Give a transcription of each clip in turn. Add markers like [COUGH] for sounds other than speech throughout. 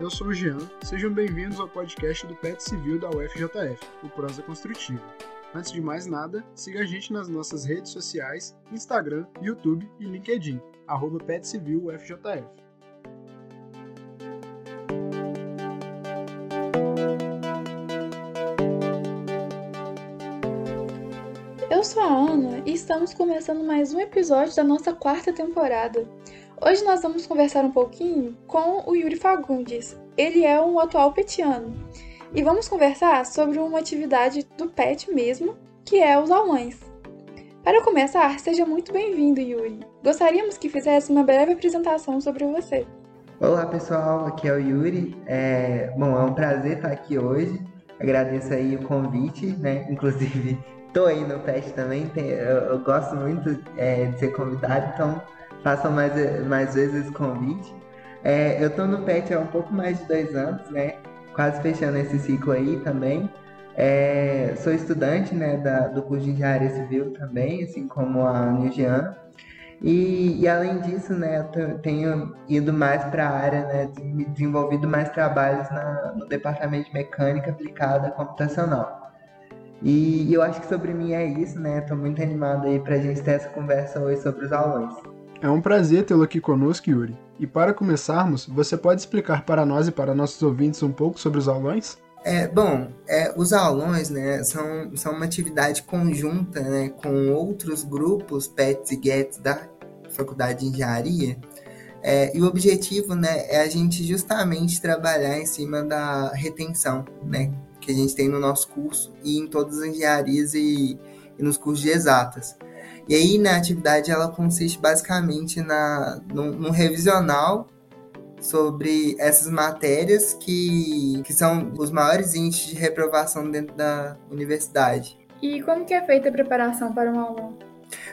eu sou o Jean. Sejam bem-vindos ao podcast do PET Civil da UFJF, o Prosa Construtiva. Antes de mais nada, siga a gente nas nossas redes sociais, Instagram, YouTube e LinkedIn, arroba PET Civil UFJF. Eu sou a Ana e estamos começando mais um episódio da nossa quarta temporada. Hoje nós vamos conversar um pouquinho com o Yuri Fagundes. Ele é um atual petiano. E vamos conversar sobre uma atividade do PET mesmo, que é os aulões. Para começar, seja muito bem-vindo, Yuri. Gostaríamos que fizesse uma breve apresentação sobre você. Olá, pessoal. Aqui é o Yuri. É... Bom, é um prazer estar aqui hoje. Agradeço aí o convite, né? Inclusive, [LAUGHS] estou aí no PET também. Eu, eu gosto muito é, de ser convidado, então façam mais, mais vezes esse convite. É, eu estou no PET há um pouco mais de dois anos, né? Quase fechando esse ciclo aí também. É, sou estudante né, da, do curso de Engenharia Civil também, assim como a Nilgiana. E, e, além disso, né, eu tenho ido mais para a área, né, desenvolvido mais trabalhos na, no departamento de mecânica aplicada computacional. E, e eu acho que sobre mim é isso, né? Estou muito animado aí para a gente ter essa conversa hoje sobre os alunos. É um prazer tê-lo aqui conosco, Yuri. E para começarmos, você pode explicar para nós e para nossos ouvintes um pouco sobre os aulões? É, bom, é, os aulões né, são, são uma atividade conjunta né, com outros grupos, PETs e GETs da Faculdade de Engenharia. É, e o objetivo né, é a gente justamente trabalhar em cima da retenção né, que a gente tem no nosso curso e em todas as engenharias e, e nos cursos de exatas. E aí, na atividade, ela consiste basicamente na, num, num revisional sobre essas matérias que, que são os maiores índices de reprovação dentro da universidade. E como que é feita a preparação para um aulão?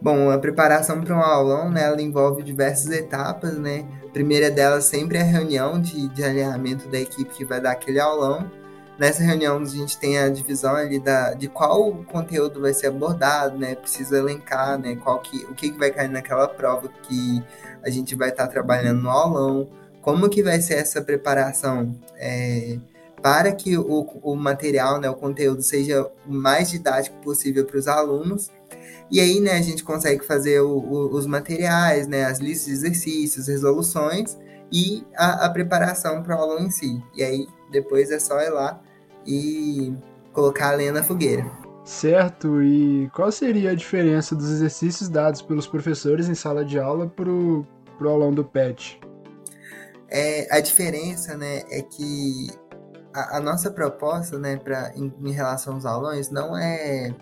Bom, a preparação para um aulão, né, ela envolve diversas etapas, né? A primeira delas sempre é a reunião de, de alinhamento da equipe que vai dar aquele aulão. Nessa reunião a gente tem a divisão ali da, de qual conteúdo vai ser abordado, né? Precisa elencar, né? Qual que, o que, que vai cair naquela prova que a gente vai estar tá trabalhando no aulão, como que vai ser essa preparação é, para que o, o material, né, o conteúdo seja o mais didático possível para os alunos. E aí, né, a gente consegue fazer o, o, os materiais, né, as listas de exercícios, resoluções e a, a preparação para o aluno em si. E aí, depois é só ir lá e colocar a lenha na fogueira. Certo, e qual seria a diferença dos exercícios dados pelos professores em sala de aula para o aulão do PET? É, a diferença né, é que a, a nossa proposta né, pra, em, em, relação aos aulões não é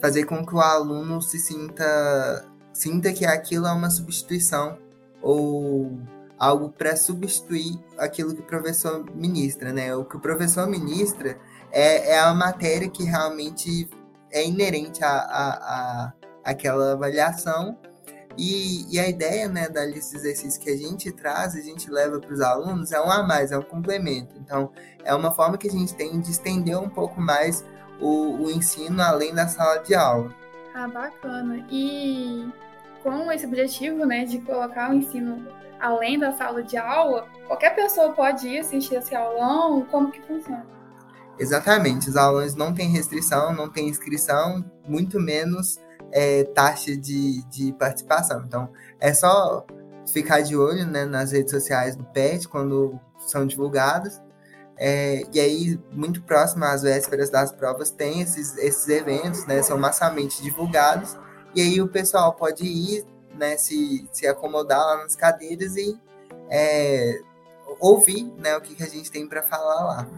fazer com que o aluno se sinta, sinta que aquilo é uma substituição ou algo para substituir aquilo que o professor ministra, né? O que o professor ministra é, é a matéria que realmente é inerente a, a, a avaliação e, e, a ideia né, da lista de exercícios que a gente traz, a gente leva para os alunos, é um a mais, é um complemento. Então, é uma forma que a gente tem de estender um pouco mais o, o ensino além da sala de aula. Ah, bacana. E com esse objetivo né, de colocar o ensino além da sala de aula, qualquer pessoa pode ir assistir esse aulão? Como que funciona? Exatamente, os aulões não têm restrição, não têm inscrição, muito menos é, taxa de, de participação. Então, é só ficar de olho né, nas redes sociais do PET quando são divulgadas. É, e aí, muito próximo às vésperas das provas, tem esses, esses eventos, né, são massamente divulgados. E aí o pessoal pode ir né, se, se acomodar lá nas cadeiras e é, ouvir né, o que, que a gente tem para falar lá.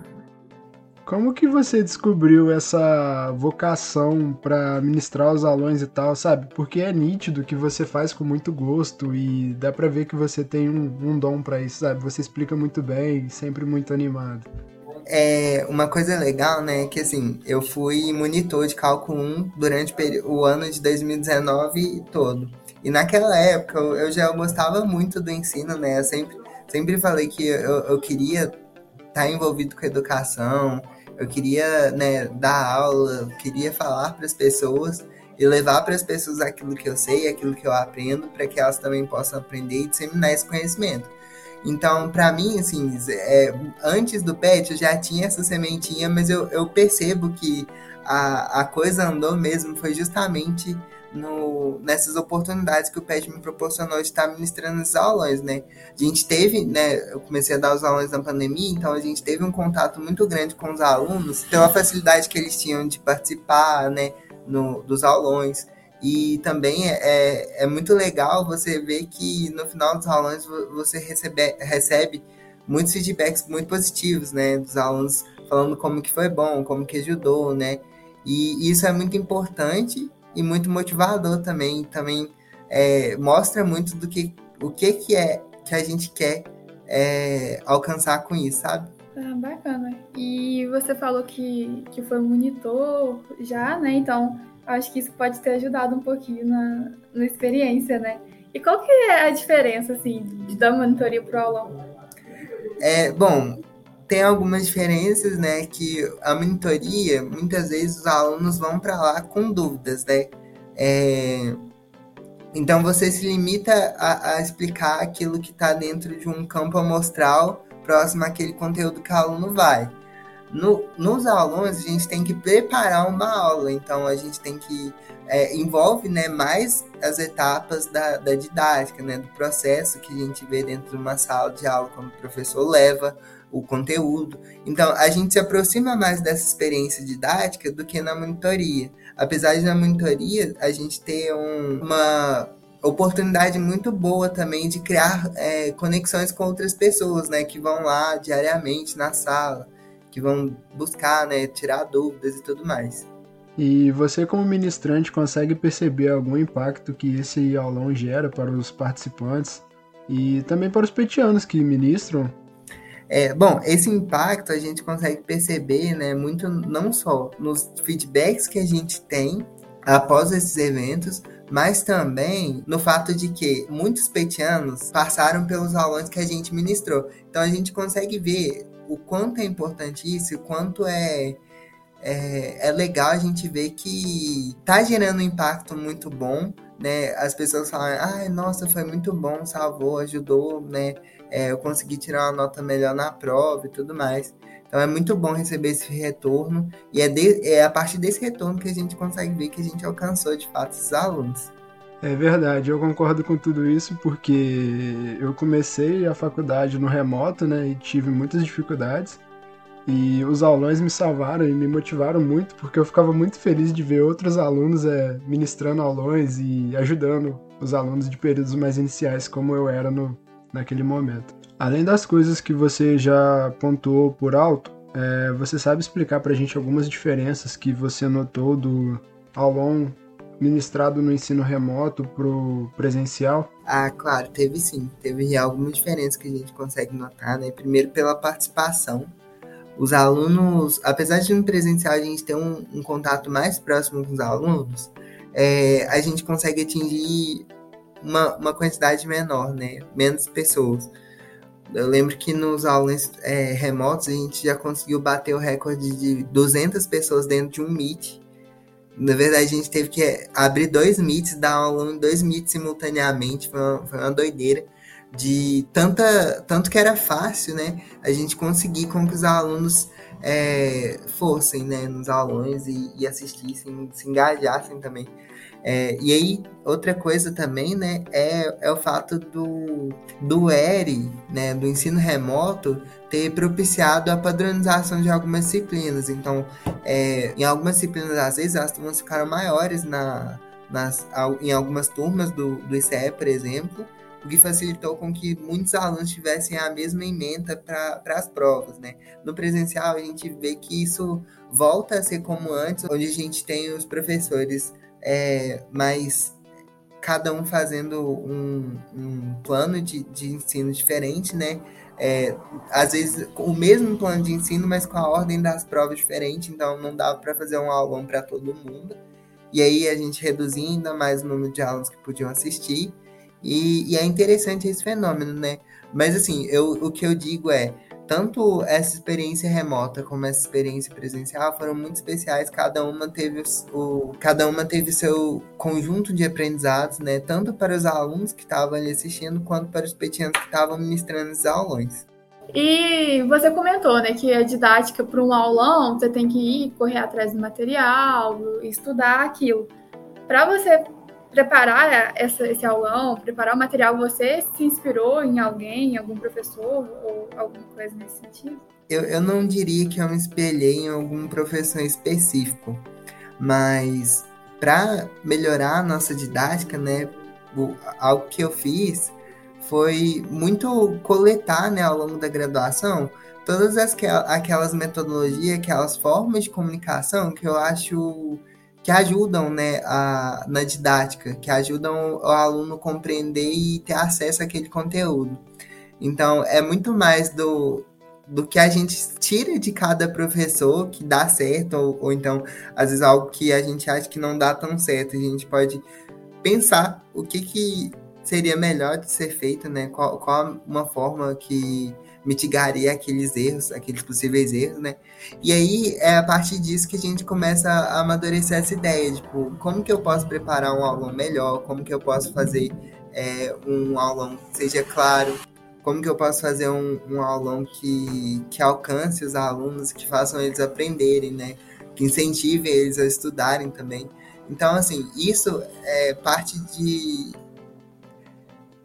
Como que você descobriu essa vocação para ministrar os alunos e tal, sabe? Porque é nítido que você faz com muito gosto e dá para ver que você tem um, um dom para isso, sabe? Você explica muito bem, sempre muito animado. É, uma coisa legal, né, que assim, eu fui monitor de cálculo 1 durante o ano de 2019 todo. E naquela época eu já gostava muito do ensino, né? Eu sempre, sempre falei que eu, eu queria estar tá envolvido com educação, eu queria né, dar aula, queria falar para as pessoas e levar para as pessoas aquilo que eu sei, aquilo que eu aprendo, para que elas também possam aprender e disseminar esse conhecimento. Então, para mim, assim, é, antes do PET eu já tinha essa sementinha, mas eu, eu percebo que a, a coisa andou mesmo, foi justamente no, nessas oportunidades que o PET me proporcionou de estar ministrando os aulões, né? A gente teve, né? Eu comecei a dar os aulões na pandemia, então a gente teve um contato muito grande com os alunos, pela facilidade que eles tinham de participar, né? No, dos aulões. E também é, é, é muito legal você ver que no final dos aulões você recebe, recebe muitos feedbacks muito positivos, né? Dos alunos falando como que foi bom, como que ajudou, né? E isso é muito importante e muito motivador também. Também é, mostra muito do que o que, que é que a gente quer é, alcançar com isso, sabe? Ah, bacana. E você falou que, que foi monitor já, né? Então acho que isso pode ter ajudado um pouquinho na, na experiência, né? E qual que é a diferença, assim, da monitoria para o aulão? É, bom, tem algumas diferenças, né? Que a monitoria, muitas vezes os alunos vão para lá com dúvidas, né? É, então você se limita a, a explicar aquilo que está dentro de um campo amostral próximo àquele conteúdo que o aluno vai. No, nos alunos, a gente tem que preparar uma aula, então a gente tem que. É, envolve né, mais as etapas da, da didática, né, do processo que a gente vê dentro de uma sala de aula, quando o professor leva o conteúdo. Então, a gente se aproxima mais dessa experiência didática do que na monitoria. Apesar de na monitoria a gente ter um, uma oportunidade muito boa também de criar é, conexões com outras pessoas, né, que vão lá diariamente na sala que vão buscar, né, tirar dúvidas e tudo mais. E você, como ministrante, consegue perceber algum impacto que esse aulão gera para os participantes e também para os petianos que ministram? É, bom, esse impacto a gente consegue perceber, né, muito não só nos feedbacks que a gente tem após esses eventos, mas também no fato de que muitos petianos passaram pelos aulões que a gente ministrou. Então a gente consegue ver o quanto é importante isso, o quanto é, é, é legal a gente ver que tá gerando um impacto muito bom, né? As pessoas falam, ai, nossa, foi muito bom, salvou, ajudou, né? É, eu consegui tirar uma nota melhor na prova e tudo mais. Então é muito bom receber esse retorno e é, de, é a partir desse retorno que a gente consegue ver que a gente alcançou de fato esses alunos. É verdade, eu concordo com tudo isso porque eu comecei a faculdade no remoto, né, e tive muitas dificuldades. E os aulões me salvaram e me motivaram muito, porque eu ficava muito feliz de ver outros alunos é, ministrando aulões e ajudando os alunos de períodos mais iniciais, como eu era no, naquele momento. Além das coisas que você já pontuou por alto, é, você sabe explicar para a gente algumas diferenças que você notou do aulão ministrado no ensino remoto pro presencial? Ah, claro, teve sim. Teve algumas diferenças que a gente consegue notar, né? Primeiro pela participação. Os alunos, apesar de no presencial a gente ter um, um contato mais próximo com os alunos, é, a gente consegue atingir uma, uma quantidade menor, né? Menos pessoas. Eu lembro que nos aulas é, remotos a gente já conseguiu bater o recorde de 200 pessoas dentro de um Meet na verdade, a gente teve que abrir dois meets, dar aula em dois meets simultaneamente, foi uma, foi uma doideira. De tanta, tanto que era fácil, né? A gente conseguir com que os alunos é, fossem né, nos aulões e, e assistissem, se engajassem também. É, e aí, outra coisa também, né, é, é o fato do, do ERI, né, do ensino remoto, ter propiciado a padronização de algumas disciplinas. Então, é, em algumas disciplinas, às vezes, as turmas ficaram maiores na, nas, em algumas turmas do, do ICE, por exemplo, o que facilitou com que muitos alunos tivessem a mesma emenda para as provas, né? No presencial, a gente vê que isso volta a ser como antes, onde a gente tem os professores é, mas cada um fazendo um, um plano de, de ensino diferente, né? É, às vezes o mesmo plano de ensino, mas com a ordem das provas diferente, então não dava para fazer um aulão para todo mundo. E aí a gente reduzia ainda mais o número de alunos que podiam assistir. E, e, é interessante esse fenômeno, né? Mas assim, eu, o que eu digo é, tanto essa experiência remota como essa experiência presencial foram muito especiais. Cada uma teve o, cada uma teve seu conjunto de aprendizados, né? Tanto para os alunos que estavam ali assistindo, quanto para os petianos que estavam ministrando os aulões. E você comentou, né, que a didática para um aulão você tem que ir correr atrás do material, estudar aquilo. Para você preparar essa, esse aulão, preparar o material, você se inspirou em alguém, em algum professor ou alguma coisa nesse sentido? Eu, eu não diria que eu me espelhei em algum professor específico, mas para melhorar a nossa didática, né, o, algo que eu fiz foi muito coletar, né, ao longo da graduação, todas as, aquelas metodologias, aquelas formas de comunicação que eu acho que ajudam né, a, na didática, que ajudam o aluno compreender e ter acesso àquele conteúdo. Então, é muito mais do, do que a gente tira de cada professor que dá certo, ou, ou então, às vezes, algo que a gente acha que não dá tão certo. A gente pode pensar o que, que seria melhor de ser feito, né? Qual, qual uma forma que mitigaria aqueles erros, aqueles possíveis erros, né? E aí é a partir disso que a gente começa a amadurecer essa ideia, tipo, como que eu posso preparar um aulão melhor, como que eu posso fazer é, um aulão que seja claro, como que eu posso fazer um, um aulão que, que alcance os alunos, que façam eles aprenderem, né? Que incentive eles a estudarem também. Então, assim, isso é parte de,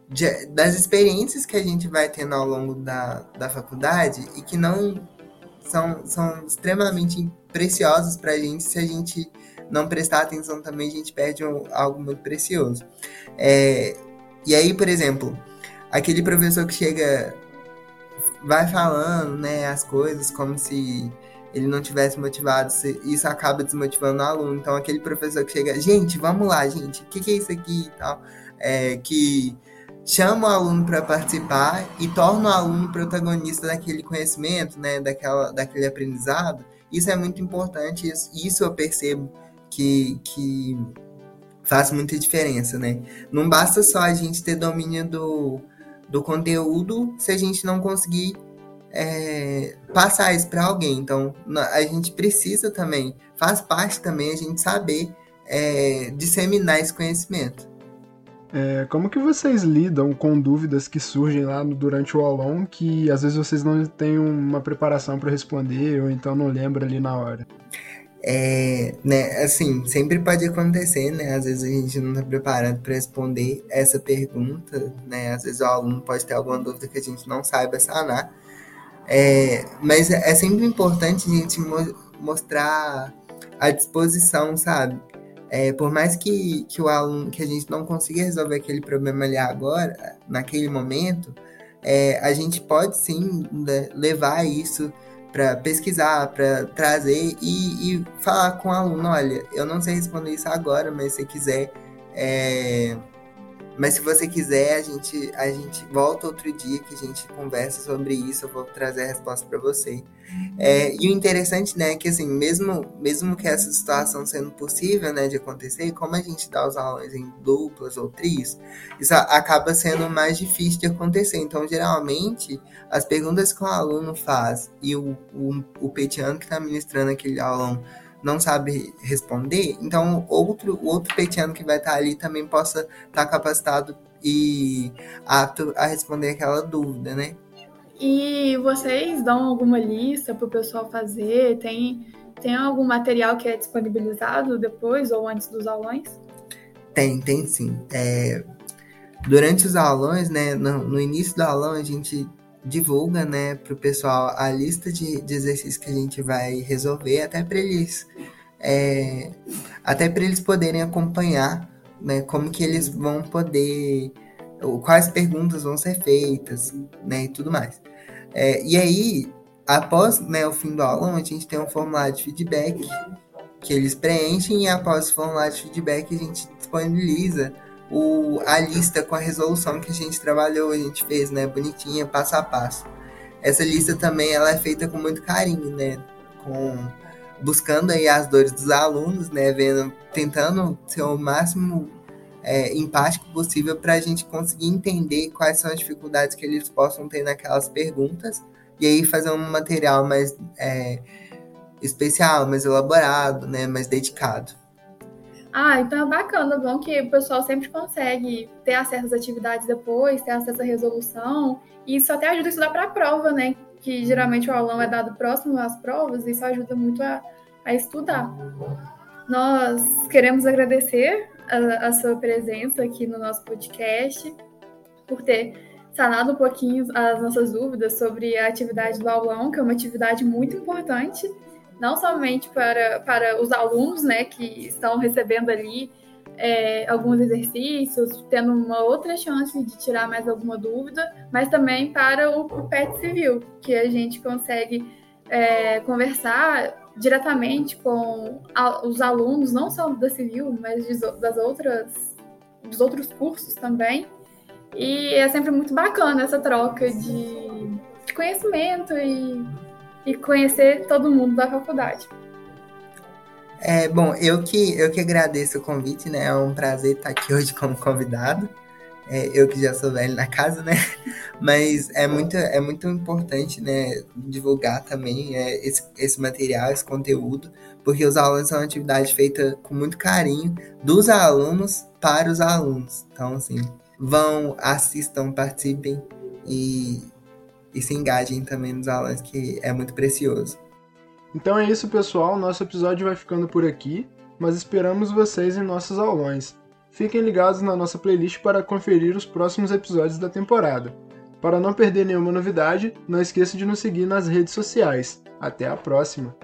de, das experiências que a gente vai tendo ao longo da, da faculdade e que não são, são extremamente preciosas para a gente se a gente não prestar atenção também a gente perde um, algo muito precioso é, e aí por exemplo aquele professor que chega vai falando né as coisas como se ele não tivesse motivado, isso acaba desmotivando o aluno. Então, aquele professor que chega, gente, vamos lá, gente, o que, que, é isso aqui e tal, é, que chama o aluno para participar e torna o aluno protagonista daquele conhecimento, né, daquela, daquele aprendizado, isso é muito importante, isso, isso eu percebo que, que faz muita diferença, né? Não basta só a gente ter domínio do, do conteúdo se a gente não conseguir é, passar isso para alguém. Então, a gente precisa também, faz parte também a gente saber é, disseminar esse conhecimento. É, como que vocês lidam com dúvidas que surgem lá no, durante o aulão que às vezes vocês não têm uma preparação para responder ou então não lembram ali na hora? É, né, assim, sempre pode acontecer, né? Às vezes a gente não está preparado para responder essa pergunta, né? Às vezes o aluno pode ter alguma dúvida que a gente não saiba sanar. É, mas é sempre importante a gente mo mostrar a disposição, sabe? É, por mais que, que o aluno, que a gente não consiga resolver aquele problema ali agora, naquele momento, é, a gente pode sim né, levar isso para pesquisar, para trazer e, e, falar com o aluno, olha, eu não sei responder isso agora, mas se quiser é, mas se você quiser, a gente, a gente volta outro dia que a gente conversa sobre isso. Eu vou trazer a resposta para você. É, e o interessante, né, é que assim, mesmo, mesmo que essa situação sendo possível, né, de acontecer, como a gente dá os aulões em duplas ou trios, isso acaba sendo mais difícil de acontecer. Então, geralmente, as perguntas que o aluno faz e o, o, o petiano que está ministrando aquele aulão não sabe responder, então outro outro petiano que vai estar ali também possa estar capacitado e apto a responder aquela dúvida, né? E vocês dão alguma lista para o pessoal fazer? Tem, tem algum material que é disponibilizado depois ou antes dos aulões? Tem, tem sim. É, durante os aulões, né, no, no início do aulão, a gente divulga, né, para o pessoal a lista de, de, exercícios que a gente vai resolver, até para eles, é, até para eles poderem acompanhar, né, como que eles vão poder, quais perguntas vão ser feitas, né, e tudo mais. É, e aí, após né, o fim do aulão, a gente tem um formulário de feedback que eles preenchem e após o formulário de feedback a gente disponibiliza o, a lista com a resolução que a gente trabalhou, a gente fez, né, bonitinha, passo a passo. Essa lista também ela é feita com muito carinho, né, com buscando aí as dores dos alunos, né, vendo, tentando ser o máximo é, empático possível para a gente conseguir entender quais são as dificuldades que eles possam ter naquelas perguntas e aí fazer um material mais é, especial, mais elaborado, né, mais dedicado. Ah, então é bacana, bom que o pessoal sempre consegue ter acesso às atividades depois, ter acesso à resolução, e isso até ajuda a estudar para a prova, né? Que geralmente o aulão é dado próximo às provas, e isso ajuda muito a, a estudar. Nós queremos agradecer a, a sua presença aqui no nosso podcast, por ter sanado um pouquinho as nossas dúvidas sobre a atividade do aulão, que é uma atividade muito importante não somente para, para os alunos, né, que estão recebendo ali é, alguns exercícios, tendo uma outra chance de tirar mais alguma dúvida, mas também para o, o PET civil, que a gente consegue é, conversar diretamente com a, os alunos, não só da civil, mas de, das outras, dos outros cursos também. E é sempre muito bacana essa troca de, de conhecimento e e conhecer todo mundo da faculdade. É, bom, eu que, eu que agradeço o convite, né? É um prazer estar aqui hoje como convidado. É, eu que já sou velho na casa, né? [LAUGHS] Mas é muito, é muito importante, né? Divulgar também é, esse, esse material, esse conteúdo, porque os alunos são uma atividade feita com muito carinho dos alunos para os alunos. Então, assim, vão, assistam, participem e e se engajem também nos alunos, que é muito precioso. Então é isso, pessoal. Nosso episódio vai ficando por aqui, mas esperamos vocês em nossos aulões. Fiquem ligados na nossa playlist para conferir os próximos episódios da temporada. Para não perder nenhuma novidade, não esqueça de nos seguir nas redes sociais. Até a próxima!